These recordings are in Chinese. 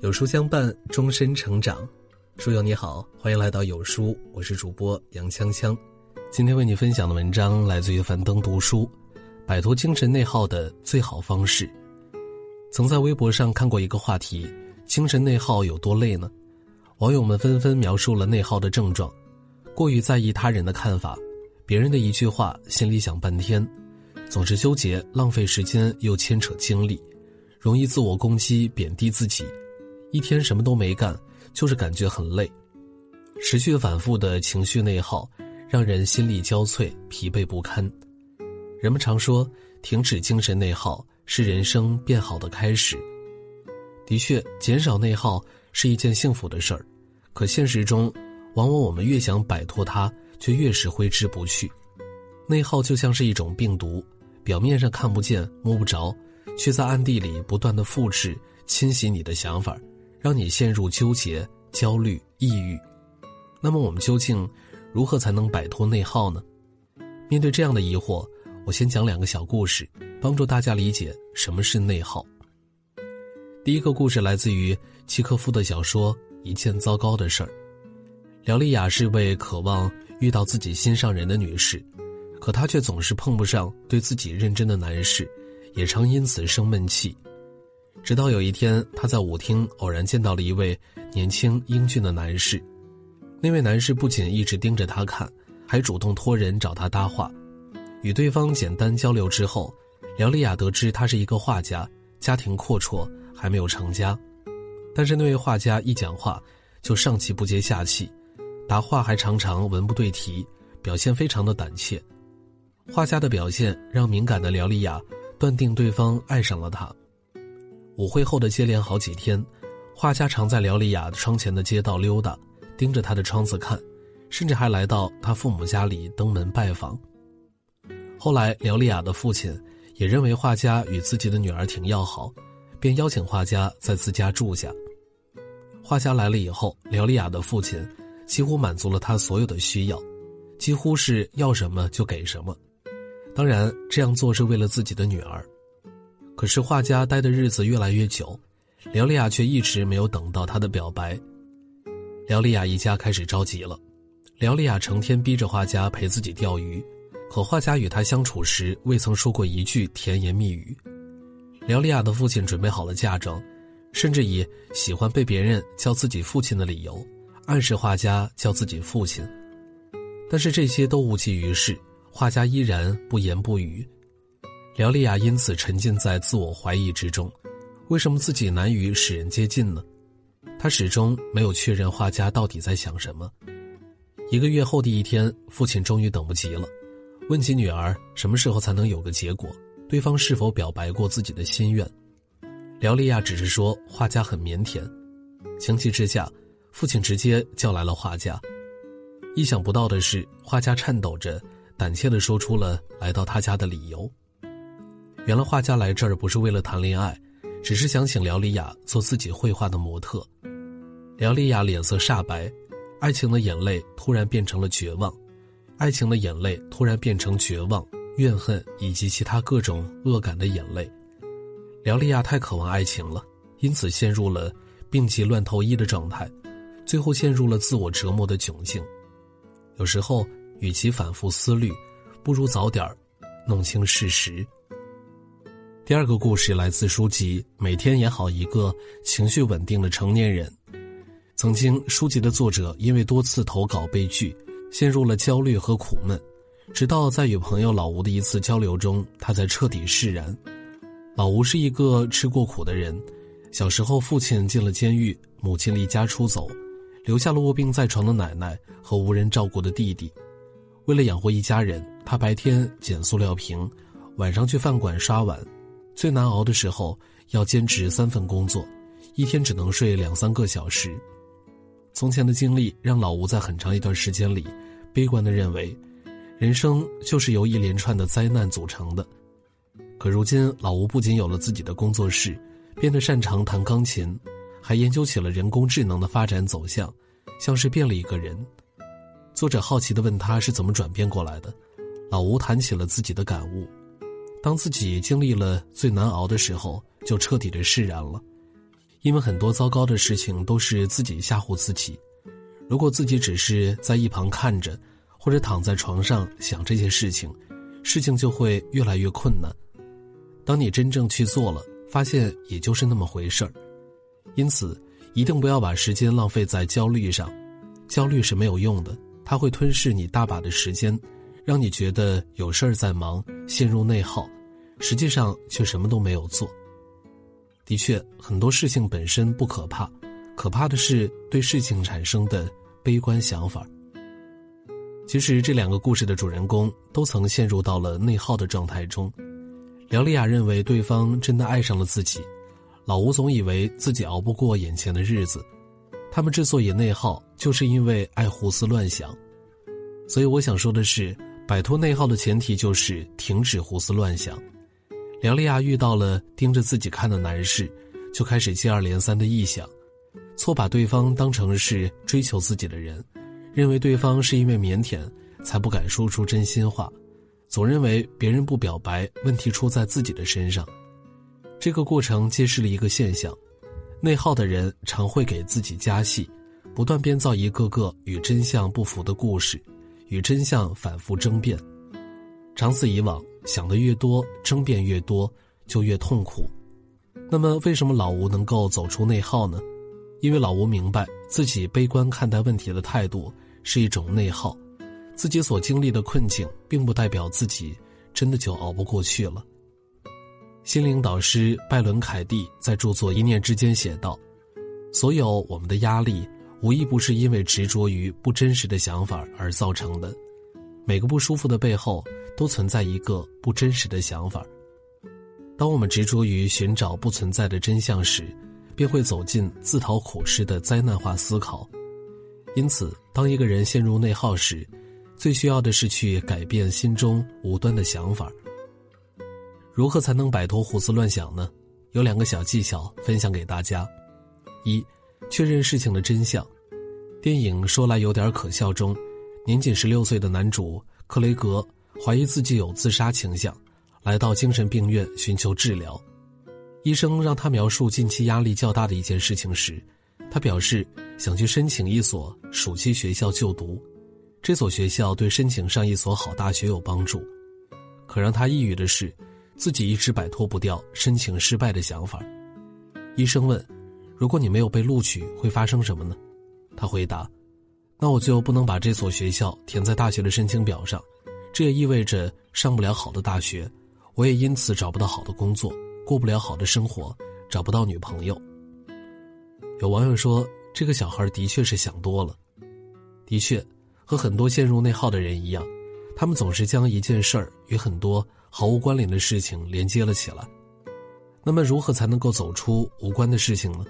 有书相伴，终身成长。书友你好，欢迎来到有书，我是主播杨锵锵。今天为你分享的文章来自于樊登读书，摆脱精神内耗的最好方式。曾在微博上看过一个话题：精神内耗有多累呢？网友们纷纷描述了内耗的症状：过于在意他人的看法，别人的一句话心里想半天，总是纠结，浪费时间又牵扯精力，容易自我攻击，贬低自己。一天什么都没干，就是感觉很累，持续反复的情绪内耗，让人心力交瘁、疲惫不堪。人们常说，停止精神内耗是人生变好的开始。的确，减少内耗是一件幸福的事儿，可现实中，往往我们越想摆脱它，却越是挥之不去。内耗就像是一种病毒，表面上看不见、摸不着，却在暗地里不断的复制、侵袭你的想法。让你陷入纠结、焦虑、抑郁，那么我们究竟如何才能摆脱内耗呢？面对这样的疑惑，我先讲两个小故事，帮助大家理解什么是内耗。第一个故事来自于契诃夫的小说《一件糟糕的事儿》。廖丽雅是位渴望遇到自己心上人的女士，可她却总是碰不上对自己认真的男士，也常因此生闷气。直到有一天，他在舞厅偶然见到了一位年轻英俊的男士。那位男士不仅一直盯着他看，还主动托人找他搭话。与对方简单交流之后，廖丽雅得知他是一个画家，家庭阔绰，还没有成家。但是那位画家一讲话就上气不接下气，答话还常常文不对题，表现非常的胆怯。画家的表现让敏感的廖丽雅断定对方爱上了他。舞会后的接连好几天，画家常在廖丽雅窗前的街道溜达，盯着她的窗子看，甚至还来到她父母家里登门拜访。后来，廖丽雅的父亲也认为画家与自己的女儿挺要好，便邀请画家在自家住下。画家来了以后，廖丽雅的父亲几乎满足了他所有的需要，几乎是要什么就给什么。当然，这样做是为了自己的女儿。可是画家待的日子越来越久，廖丽雅却一直没有等到他的表白。廖丽雅一家开始着急了。廖丽雅成天逼着画家陪自己钓鱼，可画家与她相处时未曾说过一句甜言蜜语。廖丽雅的父亲准备好了嫁妆，甚至以喜欢被别人叫自己父亲的理由，暗示画家叫自己父亲。但是这些都无济于事，画家依然不言不语。廖丽雅因此沉浸在自我怀疑之中，为什么自己难于使人接近呢？她始终没有确认画家到底在想什么。一个月后的一天，父亲终于等不及了，问起女儿什么时候才能有个结果，对方是否表白过自己的心愿。廖丽亚只是说画家很腼腆，情急之下，父亲直接叫来了画家。意想不到的是，画家颤抖着、胆怯地说出了来到他家的理由。原来画家来这儿不是为了谈恋爱，只是想请廖丽雅做自己绘画的模特。廖丽雅脸色煞白，爱情的眼泪突然变成了绝望，爱情的眼泪突然变成绝望、怨恨以及其他各种恶感的眼泪。廖丽雅太渴望爱情了，因此陷入了病急乱投医的状态，最后陷入了自我折磨的窘境。有时候，与其反复思虑，不如早点弄清事实。第二个故事来自书籍《每天演好一个情绪稳定的成年人》。曾经，书籍的作者因为多次投稿被拒，陷入了焦虑和苦闷。直到在与朋友老吴的一次交流中，他才彻底释然。老吴是一个吃过苦的人，小时候父亲进了监狱，母亲离家出走，留下了卧病在床的奶奶和无人照顾的弟弟。为了养活一家人，他白天捡塑料瓶，晚上去饭馆刷碗。最难熬的时候，要兼职三份工作，一天只能睡两三个小时。从前的经历让老吴在很长一段时间里，悲观的认为，人生就是由一连串的灾难组成的。可如今，老吴不仅有了自己的工作室，变得擅长弹钢琴，还研究起了人工智能的发展走向，像是变了一个人。作者好奇的问他是怎么转变过来的，老吴谈起了自己的感悟。当自己经历了最难熬的时候，就彻底的释然了，因为很多糟糕的事情都是自己吓唬自己。如果自己只是在一旁看着，或者躺在床上想这些事情，事情就会越来越困难。当你真正去做了，发现也就是那么回事儿。因此，一定不要把时间浪费在焦虑上，焦虑是没有用的，它会吞噬你大把的时间，让你觉得有事儿在忙，陷入内耗，实际上却什么都没有做。的确，很多事情本身不可怕，可怕的是对事情产生的悲观想法。其实，这两个故事的主人公都曾陷入到了内耗的状态中。廖丽亚认为对方真的爱上了自己。老吴总以为自己熬不过眼前的日子，他们之所以内耗，就是因为爱胡思乱想。所以我想说的是，摆脱内耗的前提就是停止胡思乱想。梁丽亚遇到了盯着自己看的男士，就开始接二连三的臆想，错把对方当成是追求自己的人，认为对方是因为腼腆才不敢说出真心话，总认为别人不表白，问题出在自己的身上。这个过程揭示了一个现象：内耗的人常会给自己加戏，不断编造一个个与真相不符的故事，与真相反复争辩。长此以往，想的越多，争辩越多，就越痛苦。那么，为什么老吴能够走出内耗呢？因为老吴明白，自己悲观看待问题的态度是一种内耗，自己所经历的困境，并不代表自己真的就熬不过去了。心灵导师拜伦·凯蒂在著作《一念之间》写道：“所有我们的压力，无一不是因为执着于不真实的想法而造成的。每个不舒服的背后，都存在一个不真实的想法。当我们执着于寻找不存在的真相时，便会走进自讨苦吃的灾难化思考。因此，当一个人陷入内耗时，最需要的是去改变心中无端的想法。”如何才能摆脱胡思乱想呢？有两个小技巧分享给大家：一、确认事情的真相。电影说来有点可笑中，年仅十六岁的男主克雷格怀疑自己有自杀倾向，来到精神病院寻求治疗。医生让他描述近期压力较大的一件事情时，他表示想去申请一所暑期学校就读，这所学校对申请上一所好大学有帮助。可让他抑郁的是。自己一直摆脱不掉申请失败的想法。医生问：“如果你没有被录取，会发生什么呢？”他回答：“那我就不能把这所学校填在大学的申请表上，这也意味着上不了好的大学，我也因此找不到好的工作，过不了好的生活，找不到女朋友。”有网友说：“这个小孩的确是想多了。”的确，和很多陷入内耗的人一样，他们总是将一件事儿与很多。毫无关联的事情连接了起来，那么如何才能够走出无关的事情呢？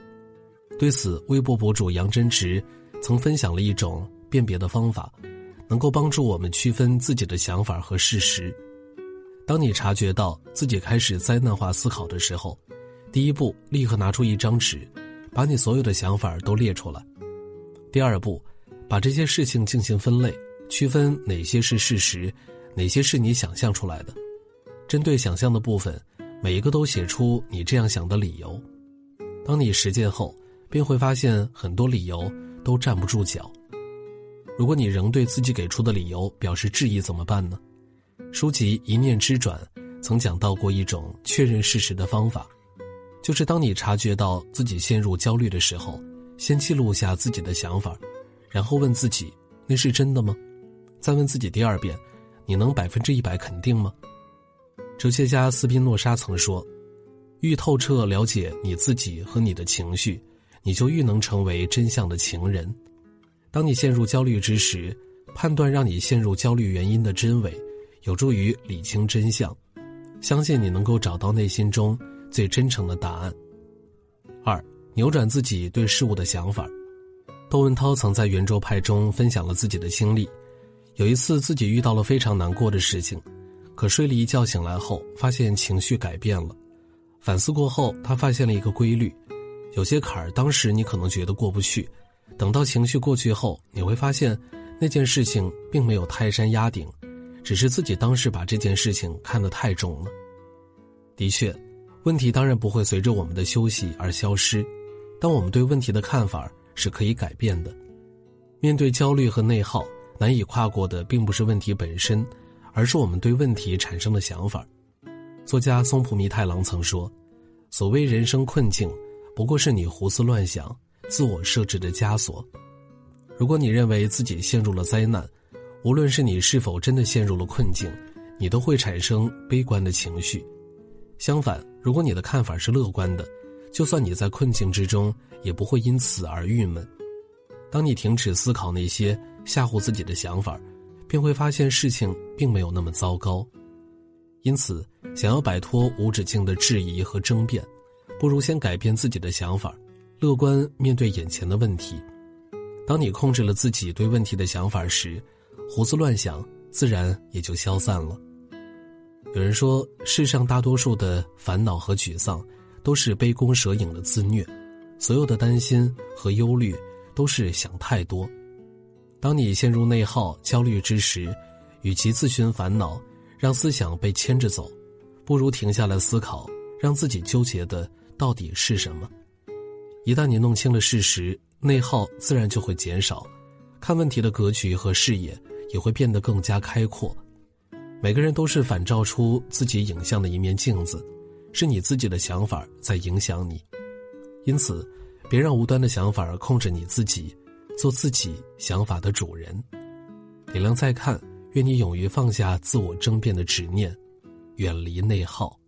对此，微博博主杨真直曾分享了一种辨别的方法，能够帮助我们区分自己的想法和事实。当你察觉到自己开始灾难化思考的时候，第一步，立刻拿出一张纸，把你所有的想法都列出来。第二步，把这些事情进行分类，区分哪些是事实，哪些是你想象出来的。针对想象的部分，每一个都写出你这样想的理由。当你实践后，便会发现很多理由都站不住脚。如果你仍对自己给出的理由表示质疑，怎么办呢？书籍《一念之转》曾讲到过一种确认事实的方法，就是当你察觉到自己陷入焦虑的时候，先记录下自己的想法，然后问自己：那是真的吗？再问自己第二遍：你能百分之一百肯定吗？哲学家斯宾诺莎曾说：“愈透彻了解你自己和你的情绪，你就愈能成为真相的情人。当你陷入焦虑之时，判断让你陷入焦虑原因的真伪，有助于理清真相。相信你能够找到内心中最真诚的答案。”二、扭转自己对事物的想法。窦文涛曾在圆桌派中分享了自己的经历，有一次自己遇到了非常难过的事情。可睡了一觉醒来后，发现情绪改变了。反思过后，他发现了一个规律：有些坎儿当时你可能觉得过不去，等到情绪过去后，你会发现那件事情并没有泰山压顶，只是自己当时把这件事情看得太重了。的确，问题当然不会随着我们的休息而消失，但我们对问题的看法是可以改变的。面对焦虑和内耗，难以跨过的并不是问题本身，而是我们对问题产生的想法。作家松浦弥太郎曾说：“所谓人生困境，不过是你胡思乱想、自我设置的枷锁。如果你认为自己陷入了灾难，无论是你是否真的陷入了困境，你都会产生悲观的情绪。相反，如果你的看法是乐观的，就算你在困境之中，也不会因此而郁闷。当你停止思考那些吓唬自己的想法，便会发现事情并没有那么糟糕。因此，想要摆脱无止境的质疑和争辩，不如先改变自己的想法，乐观面对眼前的问题。当你控制了自己对问题的想法时，胡思乱想自然也就消散了。有人说，世上大多数的烦恼和沮丧，都是杯弓蛇影的自虐。所有的担心和忧虑，都是想太多。当你陷入内耗、焦虑之时，与其自寻烦恼，让思想被牵着走，不如停下来思考，让自己纠结的到底是什么。一旦你弄清了事实，内耗自然就会减少，看问题的格局和视野也会变得更加开阔。每个人都是反照出自己影像的一面镜子，是你自己的想法在影响你，因此，别让无端的想法控制你自己，做自己想法的主人。点亮再看，愿你勇于放下自我争辩的执念，远离内耗。